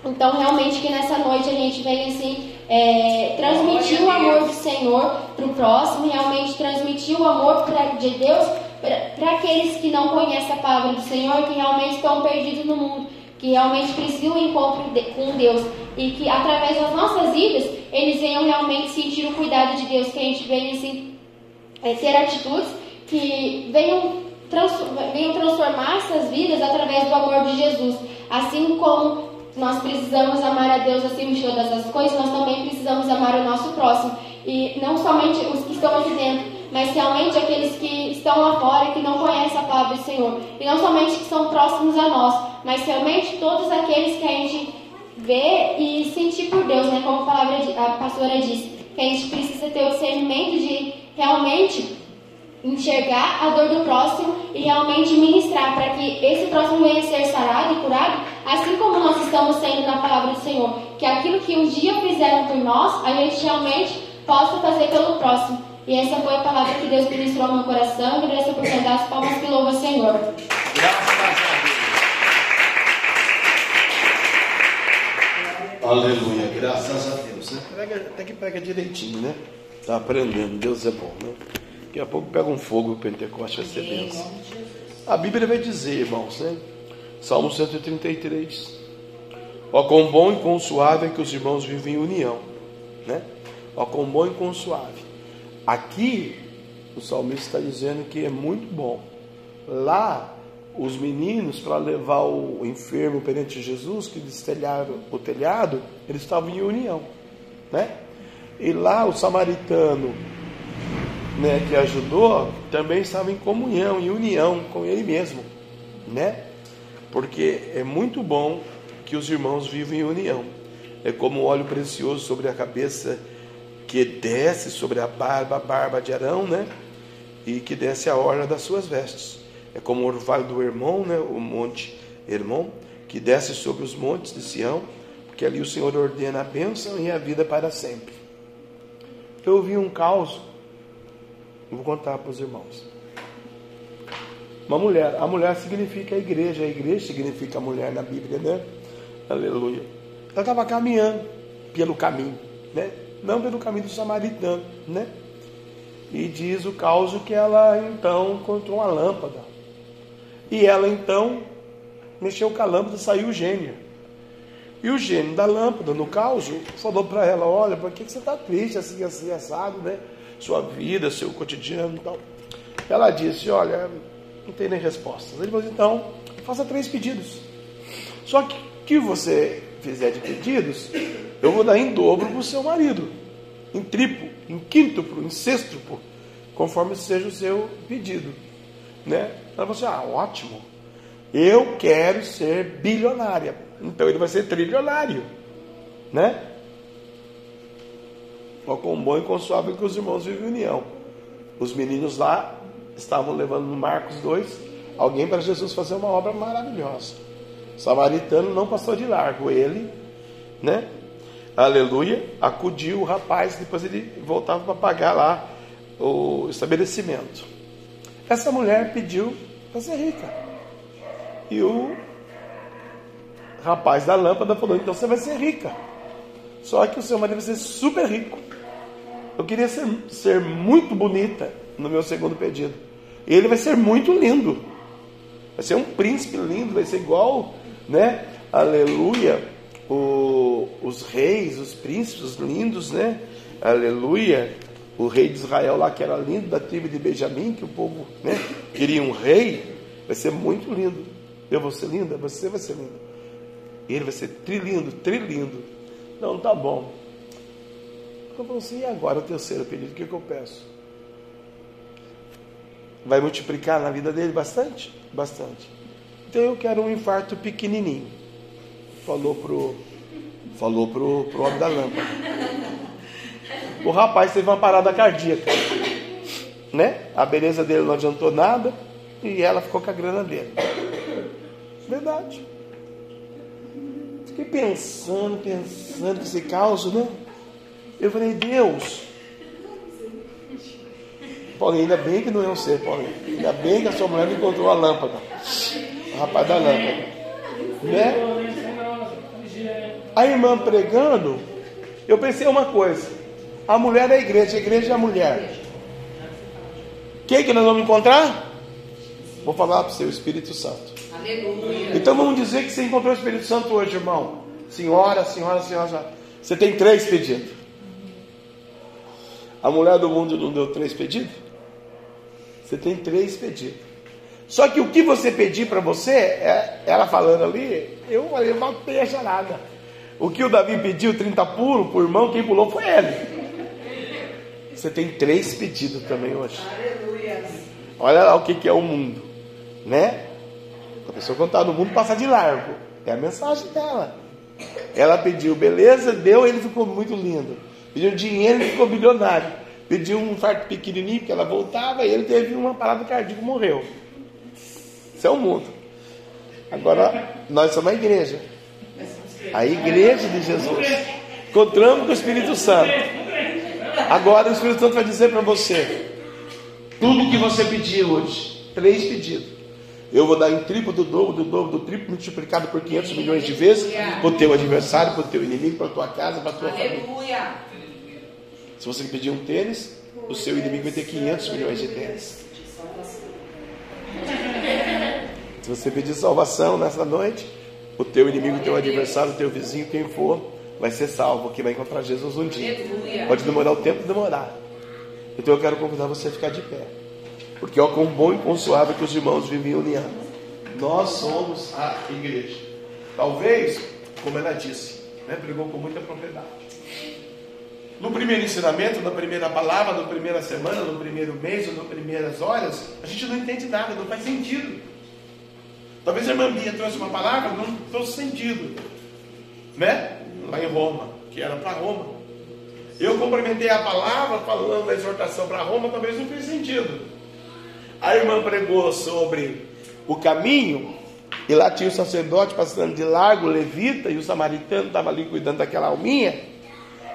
Então, realmente, que nessa noite a gente venha assim, é, transmitir o amor do Senhor para o próximo, realmente transmitir o amor pra, de Deus para aqueles que não conhecem a palavra do Senhor, que realmente estão perdidos no mundo, que realmente precisam do encontro de, com Deus e que através das nossas vidas eles venham realmente sentir o cuidado de Deus, que a gente venha assim, é, ter atitudes que venham, venham transformar essas vidas através do amor de Jesus, assim como nós precisamos amar a Deus acima de todas as coisas, nós também precisamos amar o nosso próximo. E não somente os que estão aqui dentro, mas realmente aqueles que estão lá fora e que não conhecem a palavra do Senhor. E não somente que são próximos a nós, mas realmente todos aqueles que a gente vê e sentir por Deus, né? Como a, palavra, a pastora disse, que a gente precisa ter o discernimento de realmente enxergar a dor do próximo e realmente ministrar para que esse próximo venha ser sarado e curado, assim como nós estamos sendo na palavra do Senhor. Que aquilo que um dia fizeram por nós, a gente realmente possa fazer pelo próximo. E essa foi a palavra que Deus ministrou no meu coração. E essa oportunidade, as palmas que louva o Senhor. Graças a Deus. Aleluia, graças a Deus. Prega, até que prega direitinho, né? Está aprendendo, Deus é bom, né? Daqui a pouco pega um fogo, o Pentecoste vai ser benção. A Bíblia vai dizer, irmãos, né? Salmo 133. Ó, quão bom e quão suave é que os irmãos vivem em união, né? Ó, quão bom e quão suave. Aqui, o salmista está dizendo que é muito bom. Lá, os meninos, para levar o enfermo perante Jesus, que destelharam o telhado, eles estavam em união, né? E lá, o samaritano, né, que ajudou, também estava em comunhão, em união com ele mesmo, né? Porque é muito bom que os irmãos vivam em união. É como o óleo precioso sobre a cabeça que desce sobre a barba, a barba de Arão, né? E que desce a orla das suas vestes. É como o orvalho do Hermon, né? O monte Hermon, que desce sobre os montes de Sião, porque ali o Senhor ordena a bênção e a vida para sempre. Eu ouvi um caos, vou contar para os irmãos. Uma mulher, a mulher significa a igreja, a igreja significa a mulher na Bíblia, né? Aleluia. Ela estava caminhando pelo caminho, né? não pelo caminho do samaritano, né? E diz o caos que ela então encontrou uma lâmpada. E ela então mexeu com a lâmpada, saiu o gênio. E o gênio da lâmpada, no caos, falou para ela: Olha, por que você está triste assim, assim, assado, né? Sua vida, seu cotidiano e tal. Ela disse: Olha, não tem nem resposta. Ele falou: Então, faça três pedidos. Só que que você fizer de pedidos, eu vou dar em dobro para o seu marido, em triplo, em quíntuplo, em sextuplo, conforme seja o seu pedido. Né? Ela falou assim: ah, ótimo, eu quero ser bilionária, então ele vai ser trilionário. Né? Ó, com bom e com suave que os irmãos vivem em união. Os meninos lá estavam levando no Marcos 2 alguém para Jesus fazer uma obra maravilhosa. O samaritano não passou de largo, ele, né? aleluia, acudiu o rapaz, depois ele voltava para pagar lá o estabelecimento. Essa mulher pediu para ser rica. E o rapaz da lâmpada falou: então você vai ser rica. Só que o seu marido vai ser super rico. Eu queria ser, ser muito bonita no meu segundo pedido. E ele vai ser muito lindo. Vai ser um príncipe lindo, vai ser igual, né? Aleluia o, os reis, os príncipes lindos, né? Aleluia. O rei de Israel lá, que era lindo, da tribo de Benjamim, que o povo né, queria um rei, vai ser muito lindo. Eu vou ser linda, você vai ser linda. Ele vai ser trilindo, trilindo. Não, tá bom. Eu falei assim, e agora o terceiro pedido, o que, que eu peço? Vai multiplicar na vida dele bastante? Bastante. Então eu quero um infarto pequenininho falou pro falou pro, pro homem da lâmpada. O rapaz teve uma parada cardíaca, né? A beleza dele não adiantou nada e ela ficou com a grana dele. Verdade. Fiquei pensando, pensando esse caos, né? Eu falei, Deus. Paulinho, ainda bem que não é um ser, Paulinho. Ainda bem que a sua mulher não encontrou a lâmpada. rapaz da lâmpada. Né? A irmã pregando, eu pensei uma coisa. A mulher é a igreja, a igreja é a mulher. Quem que nós vamos encontrar? Vou falar para o seu Espírito Santo. Aleluia. Então vamos dizer que você encontrou o Espírito Santo hoje, irmão. Senhora, senhora, senhora. Você tem três pedidos. A mulher do mundo não deu três pedidos? Você tem três pedidos. Só que o que você pedir para você, é, ela falando ali, eu falei, não tenha nada. O que o Davi pediu, 30 pulos por irmão, quem pulou foi ele. Você tem três pedidos também hoje. Olha lá o que, que é o mundo, né? A pessoa quando está no mundo passa de largo. É a mensagem dela. Ela pediu beleza, deu, ele ficou muito lindo. Pediu dinheiro, ele ficou bilionário. Pediu um farto pequenininho, que ela voltava, e ele teve uma parada cardíaca e morreu. Isso é o mundo. Agora, nós somos a igreja. A igreja de Jesus. Encontramos com o Espírito Santo. Agora o Espírito Santo vai dizer para você: tudo que você pedir hoje, três pedidos. Eu vou dar em triplo do dobro, do dobro, do triplo, multiplicado por 500 milhões de vezes para o teu adversário, para o teu inimigo, para a tua casa, para a tua família. Se você pedir um tênis, o seu inimigo vai ter 500 milhões de tênis. Se você pedir salvação nessa noite, o teu inimigo, o teu adversário, o teu vizinho, quem for, vai ser salvo, que vai encontrar Jesus um dia. Pode demorar o tempo demorar. Então eu quero convidar você a ficar de pé. Porque ó, quão bom e suave que os irmãos vivem em união. Nós somos a igreja. Talvez, como ela disse, né, pregou com muita propriedade. No primeiro ensinamento, na primeira palavra, na primeira semana, no primeiro mês, ou nas primeiras horas, a gente não entende nada, não faz sentido. Talvez a irmã Bia trouxe uma palavra, não trouxe sentido. Né? Lá em Roma, que era para Roma. Eu complementei a palavra falando da exortação para Roma, talvez não fez sentido. A irmã pregou sobre o caminho, e lá tinha o sacerdote passando de largo, levita, e o samaritano estava ali cuidando daquela alminha.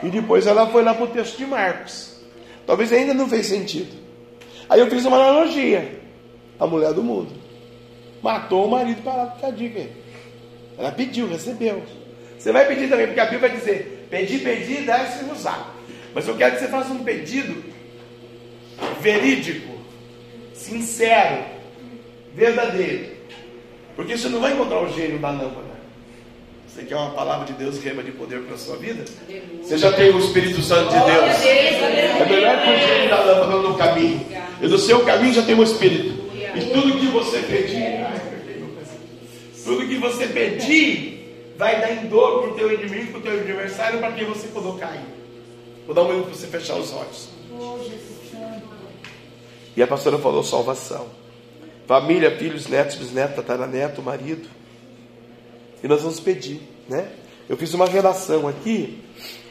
E depois ela foi lá para o texto de Marcos. Talvez ainda não fez sentido. Aí eu fiz uma analogia. A mulher do mundo matou o marido com a dica. Ela pediu, recebeu. Você vai pedir também, porque a Bíblia vai dizer: pedir, pedir, dá-se usar. Mas eu quero que você faça um pedido verídico, sincero, verdadeiro. Porque você não vai encontrar o gênio da lâmpada. Você quer uma palavra de Deus, rema de poder para a sua vida? Você já tem o Espírito Santo de Deus. É melhor que o lâmpada no caminho. E no seu caminho já tem o Espírito. E tudo que você pedir, tudo que você pedir, vai dar em dor para o teu inimigo, para o teu adversário, para quem você colocar aí. Vou dar um minuto para você fechar os olhos. E a pastora falou salvação. Família, filhos, netos, bisnetos, tataraneto, marido. E nós vamos pedir, né? Eu fiz uma relação aqui,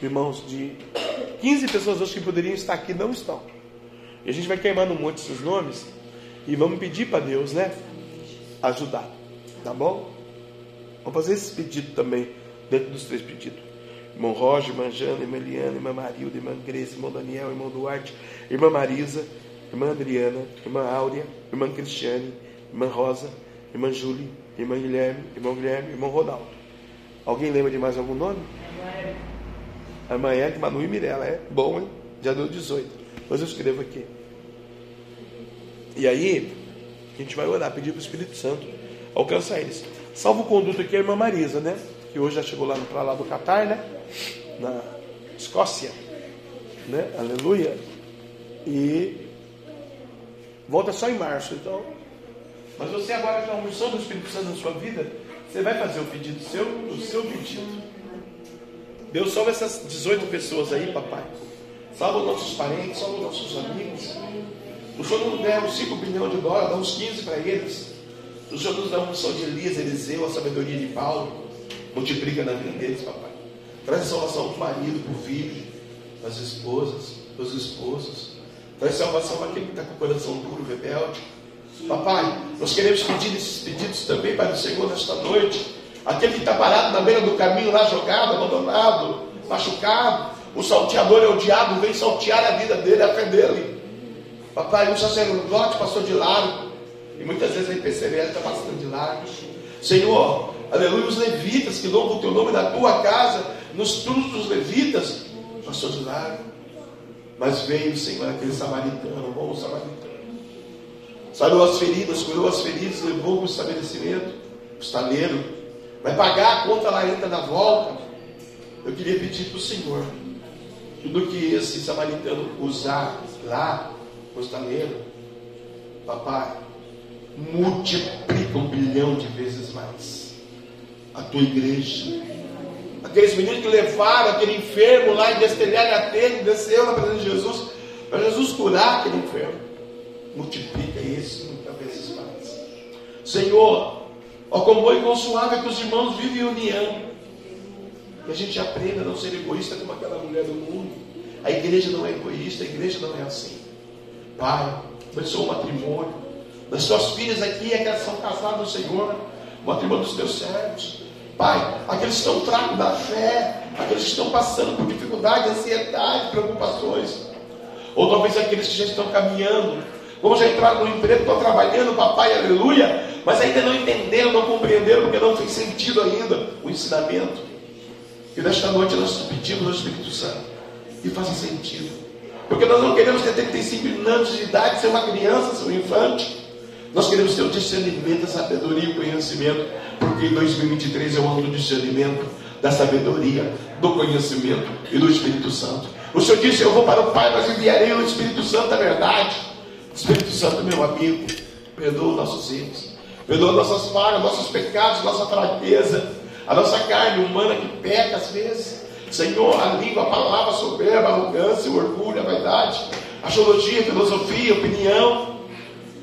irmãos, de 15 pessoas hoje que poderiam estar aqui não estão. E a gente vai queimar no monte esses nomes e vamos pedir para Deus, né? Ajudar, tá bom? Vamos fazer esse pedido também, dentro dos três pedidos. Irmão Roger, irmã Jana, irmã Eliana, irmã Marilda, irmã Grace, irmão Daniel, irmão Duarte, irmã Marisa, irmã Adriana, irmã Áurea, irmã Cristiane, irmã Rosa, irmã Júlia, irmã Guilherme, irmão Guilherme, irmão Ronaldo. Alguém lembra de mais algum nome? A irmã Érica, Manu e Mirella. É bom, hein? Já deu 18. Mas eu escrevo aqui. E aí, a gente vai orar, pedir para o Espírito Santo alcançar eles. Salvo o conduto aqui é a irmã Marisa, né? Que hoje já chegou lá para lá do Catar, né? Na Escócia. Né? Aleluia. E volta só em março. Então, mas você agora com a unção do Espírito Santo na sua vida, você vai fazer o pedido seu, o seu pedido. Deus salva essas 18 pessoas aí, papai. Salva os nossos parentes, salva os nossos amigos. O Senhor não der uns 5 bilhões de dólares, dá uns 15 para eles. O Senhor nos dá uma unção de Elias, Eliseu, a sabedoria de Paulo. Multiplica na vida deles, papai. Traz salvação para o marido, para o filho, para as esposas, para os esposos. Traz salvação para aquele que está com o coração duro, rebelde. Papai, nós queremos pedir esses pedidos também para o Senhor nesta noite. Aquele que está parado na beira do caminho, lá jogado, abandonado, machucado. O salteador é o diabo, vem saltear a vida dele, a fé dele. Papai, o sacerdote passou de largo. E muitas vezes a perseverança está passando de largo. Senhor, aleluia, os levitas que louvam o teu nome na tua casa, nos turnos dos levitas, passou de largo. Mas veio, Senhor, aquele samaritano, bom samaritano. Sarou as feridas, curou as feridas, levou para o estabelecimento, o estaleiro. Vai pagar a conta lá entra na volta. Eu queria pedir para o Senhor, tudo que esse samaritano usar lá, no estaleiro, papai, multiplica um bilhão de vezes mais a tua igreja. Aqueles meninos que levaram aquele enfermo lá e destelharam a telha, desceu na presença de Jesus, para Jesus curar aquele enfermo. Multiplica isso muitas vezes mais. Senhor, ó como bom e é que os irmãos vivem em união. Que a gente aprenda a não ser egoísta como aquela mulher do mundo. A igreja não é egoísta, a igreja não é assim. Pai, abençoa o matrimônio das tuas filhas aqui, é que são casadas Senhor, o matrimônio dos teus servos. Pai, aqueles que estão fracos da fé, aqueles que estão passando por dificuldade, ansiedade, preocupações. Ou talvez aqueles que já estão caminhando, como já entraram no emprego, estão trabalhando, papai, aleluia, mas ainda não entenderam, não compreenderam, porque não fez sentido ainda o ensinamento. E nesta noite nós pedimos ao Espírito Santo que faça sentido. Porque nós não queremos ter 35 anos de idade, ser uma criança, ser um infante. Nós queremos ter o discernimento, a sabedoria e o conhecimento, porque em 2023 é o ano do discernimento, da sabedoria, do conhecimento e do Espírito Santo. O Senhor disse: Eu vou para o Pai, mas enviarei o Espírito Santo, a verdade. Espírito Santo, meu amigo, perdoa nossos erros, perdoa nossas falhas, nossos pecados, nossa fraqueza, a nossa carne humana que peca às vezes. Senhor, a língua, a palavra, soberba, a arrogância, o orgulho, a vaidade, a teologia, a filosofia, a opinião,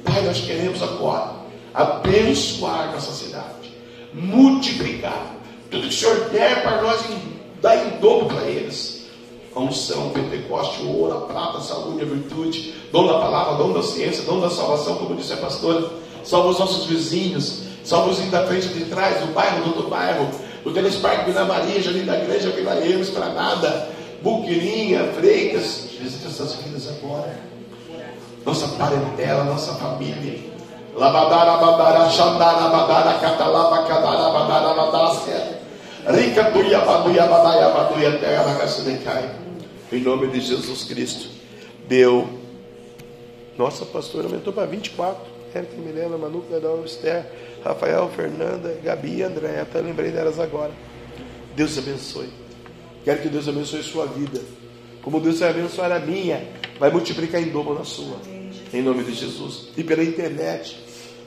Pai, nós queremos agora abençoar nossa cidade, multiplicar tudo que o Senhor der para nós, dar em dobro para eles. A unção, Pentecoste, o ouro, a prata, a saúde, a virtude, dom da palavra, dom da ciência, dom da salvação, como disse a pastora. Salva os nossos vizinhos, salva os da frente de trás, do bairro, do outro bairro, do Telesparque, Vila Maria, Jardim da Igreja, Vila Eus, Granada, Buquirinha, Freitas. Visita essas vidas agora nossa parentela, nossa família. Labadara, badara, xandara, badara, catalaba, cadara, badara, badácia. Rica, tuia, baduia, badaia, baduia, terra, bagaça de cai. Em nome de Jesus Cristo. Deu. Nossa pastora aumentou para 24. Érica, Milena, Manu, Pedro, Esther, Rafael, Fernanda, Gabi André. Até lembrei delas agora. Deus abençoe. Quero que Deus abençoe sua vida. Como Deus vai abençoar a minha, vai multiplicar em dobro na sua. Em nome de Jesus. E pela internet.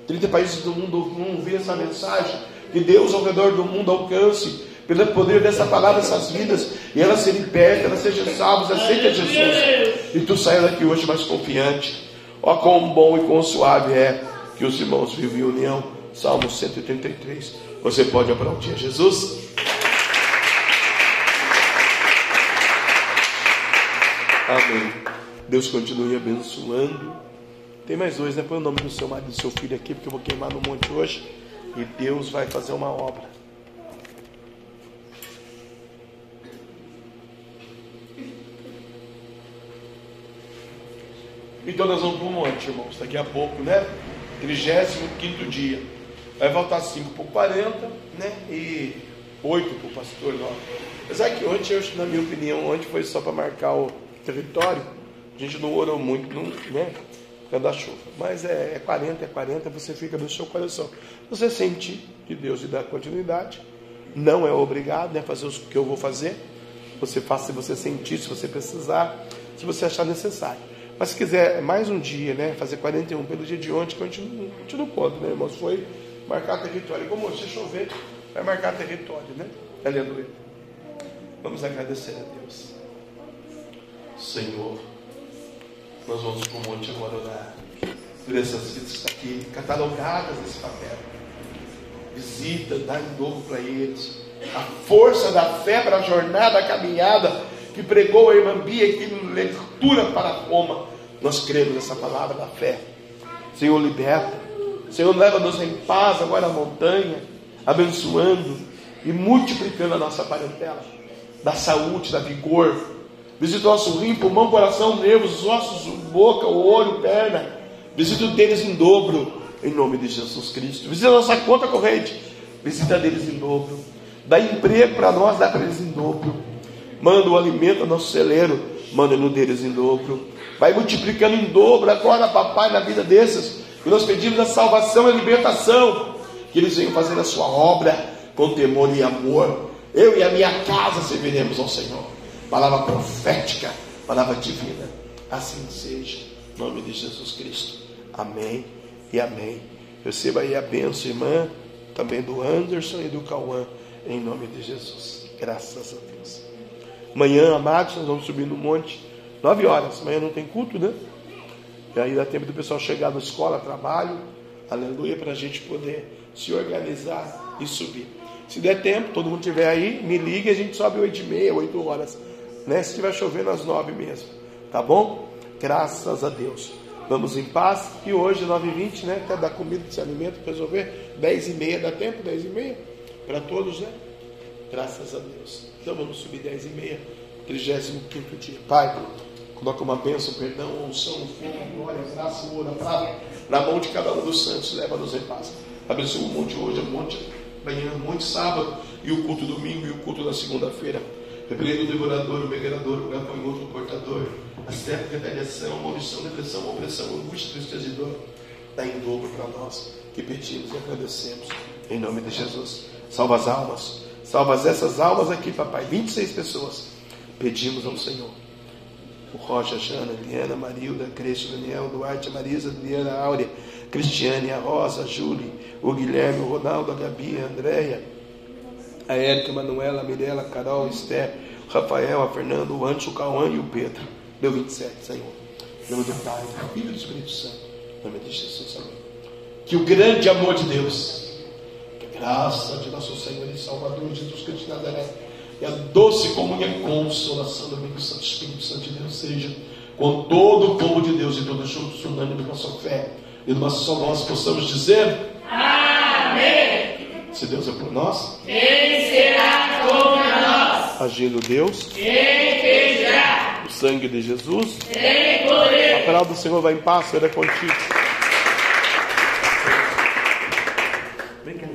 30 países do mundo vão ver essa mensagem. Que Deus ao redor do mundo alcance pelo poder dessa palavra, essas vidas, e elas serem perto, elas sejam salvas, aceita Jesus. E tu saia daqui hoje mais confiante. Ó, quão bom e quão suave é que os irmãos vivem em união. Salmo 133. Você pode aplaudir Jesus? Amém. Deus continue abençoando. Tem mais dois, né? Põe o nome do seu marido e do seu filho aqui, porque eu vou queimar no monte hoje. E Deus vai fazer uma obra. Então nós vamos para o monte, irmãos, daqui a pouco, né? 35 dia. Vai voltar 5 por 40, né? E 8 para o pastor 9. Apesar que ontem, eu, na minha opinião, ontem foi só para marcar o território. A gente não orou muito, não, né? da chuva. Mas é, é 40, é 40, você fica no seu coração. Você sente de Deus e dá continuidade. Não é obrigado né, fazer o que eu vou fazer. Você faz se você sentir, se você precisar, se você achar necessário. Mas se quiser mais um dia, né, fazer 41 pelo dia de ontem, que a gente, a gente não pode, né, irmãos? Foi marcar território. Como se chover, vai marcar território, né? Aleluia. Vamos agradecer a Deus. Senhor nós vamos para o monte agora orar por essas vidas aqui, catalogadas nesse papel. Visita, dá em dobro para eles. A força da fé para a jornada, a caminhada que pregou a irmã Bia aqui no leitura para Roma. Nós cremos nessa palavra da fé. Senhor, liberta. Senhor, leva-nos em paz agora à montanha, abençoando e multiplicando a nossa parentela, da saúde, da vigor, Visita o nosso rim, pulmão, coração, nervos, ossos, boca, o olho, perna. Visita o deles em dobro. Em nome de Jesus Cristo. Visita a nossa conta corrente. Visita deles em dobro. Dá emprego para nós, dá para eles em dobro. Manda o alimento ao nosso celeiro, manda deles em dobro. Vai multiplicando em dobro agora, papai, na vida desses. E nós pedimos a salvação e a libertação. Que eles venham fazer a sua obra com temor e amor. Eu e a minha casa serviremos ao Senhor. Palavra profética, palavra divina. Assim seja. Em nome de Jesus Cristo. Amém e amém. Receba aí a bênção, irmã, também do Anderson e do Cauã, em nome de Jesus. Graças a Deus. Amanhã, amados, nós vamos subir no monte, nove horas. Amanhã não tem culto, né? E aí dá tempo do pessoal chegar na escola, trabalho, aleluia, para a gente poder se organizar e subir. Se der tempo, todo mundo estiver aí, me ligue, a gente sobe oito e meia, oito horas. Né? Se estiver chovendo, às nove mesmo. Tá bom? Graças a Deus. Vamos em paz. E hoje, 9h20, né? Até dar comida, esse alimento, resolver. 10 e meia, dá tempo? 10 e meia? Para todos, né? Graças a Deus. Então vamos subir 10 e meia, 35 dia. Pai, coloca uma bênção, perdão, unção, fogo, glória, graça, ouro, prata, na mão de cada um dos santos, leva-nos em paz. Abençoa o monte hoje, o monte amanhã, o monte sábado, e o culto domingo e o culto na segunda-feira. Repreendo o devorador, o megarador, o gafanhoto, o portador, a certa retaliação, maldição, depressão, opressão, angústia, tristeza e dor. Dá em dobro para nós que pedimos e agradecemos. Em nome de Jesus. Salva as almas. Salva essas almas aqui, papai. 26 pessoas. Pedimos ao Senhor. O Rocha, Jana, Eliana, Marilda, Cresce, Daniel, Duarte, Marisa, Adriana, Áurea, Cristiane, a Rosa, a Júlia, o Guilherme, o Ronaldo, a Gabi, a Andréia, a Érica, a Manuela, a Mirella, a Carol, a Esther, o Rafael, a Fernando, o Antes, o Cauã e o Pedro. Deu 27, Senhor. Em nome do Pai, do Filho do Espírito Santo. Em nome de Jesus, amém. Que o grande amor de Deus, graça de nosso Senhor e Salvador Jesus Cristo de Nazaré, e a doce comunhão e consolação do amigo Santo Espírito Santo de Deus seja com todo o povo de Deus e todos juntos, unânime com a sua fé e numa só voz possamos dizer Amém. se Deus é por nós, Quem será contra nós? agindo Deus, Quem pedirá? o sangue de Jesus, Tem poder. a palavra do Senhor vai em paz, será contigo. Vem cá.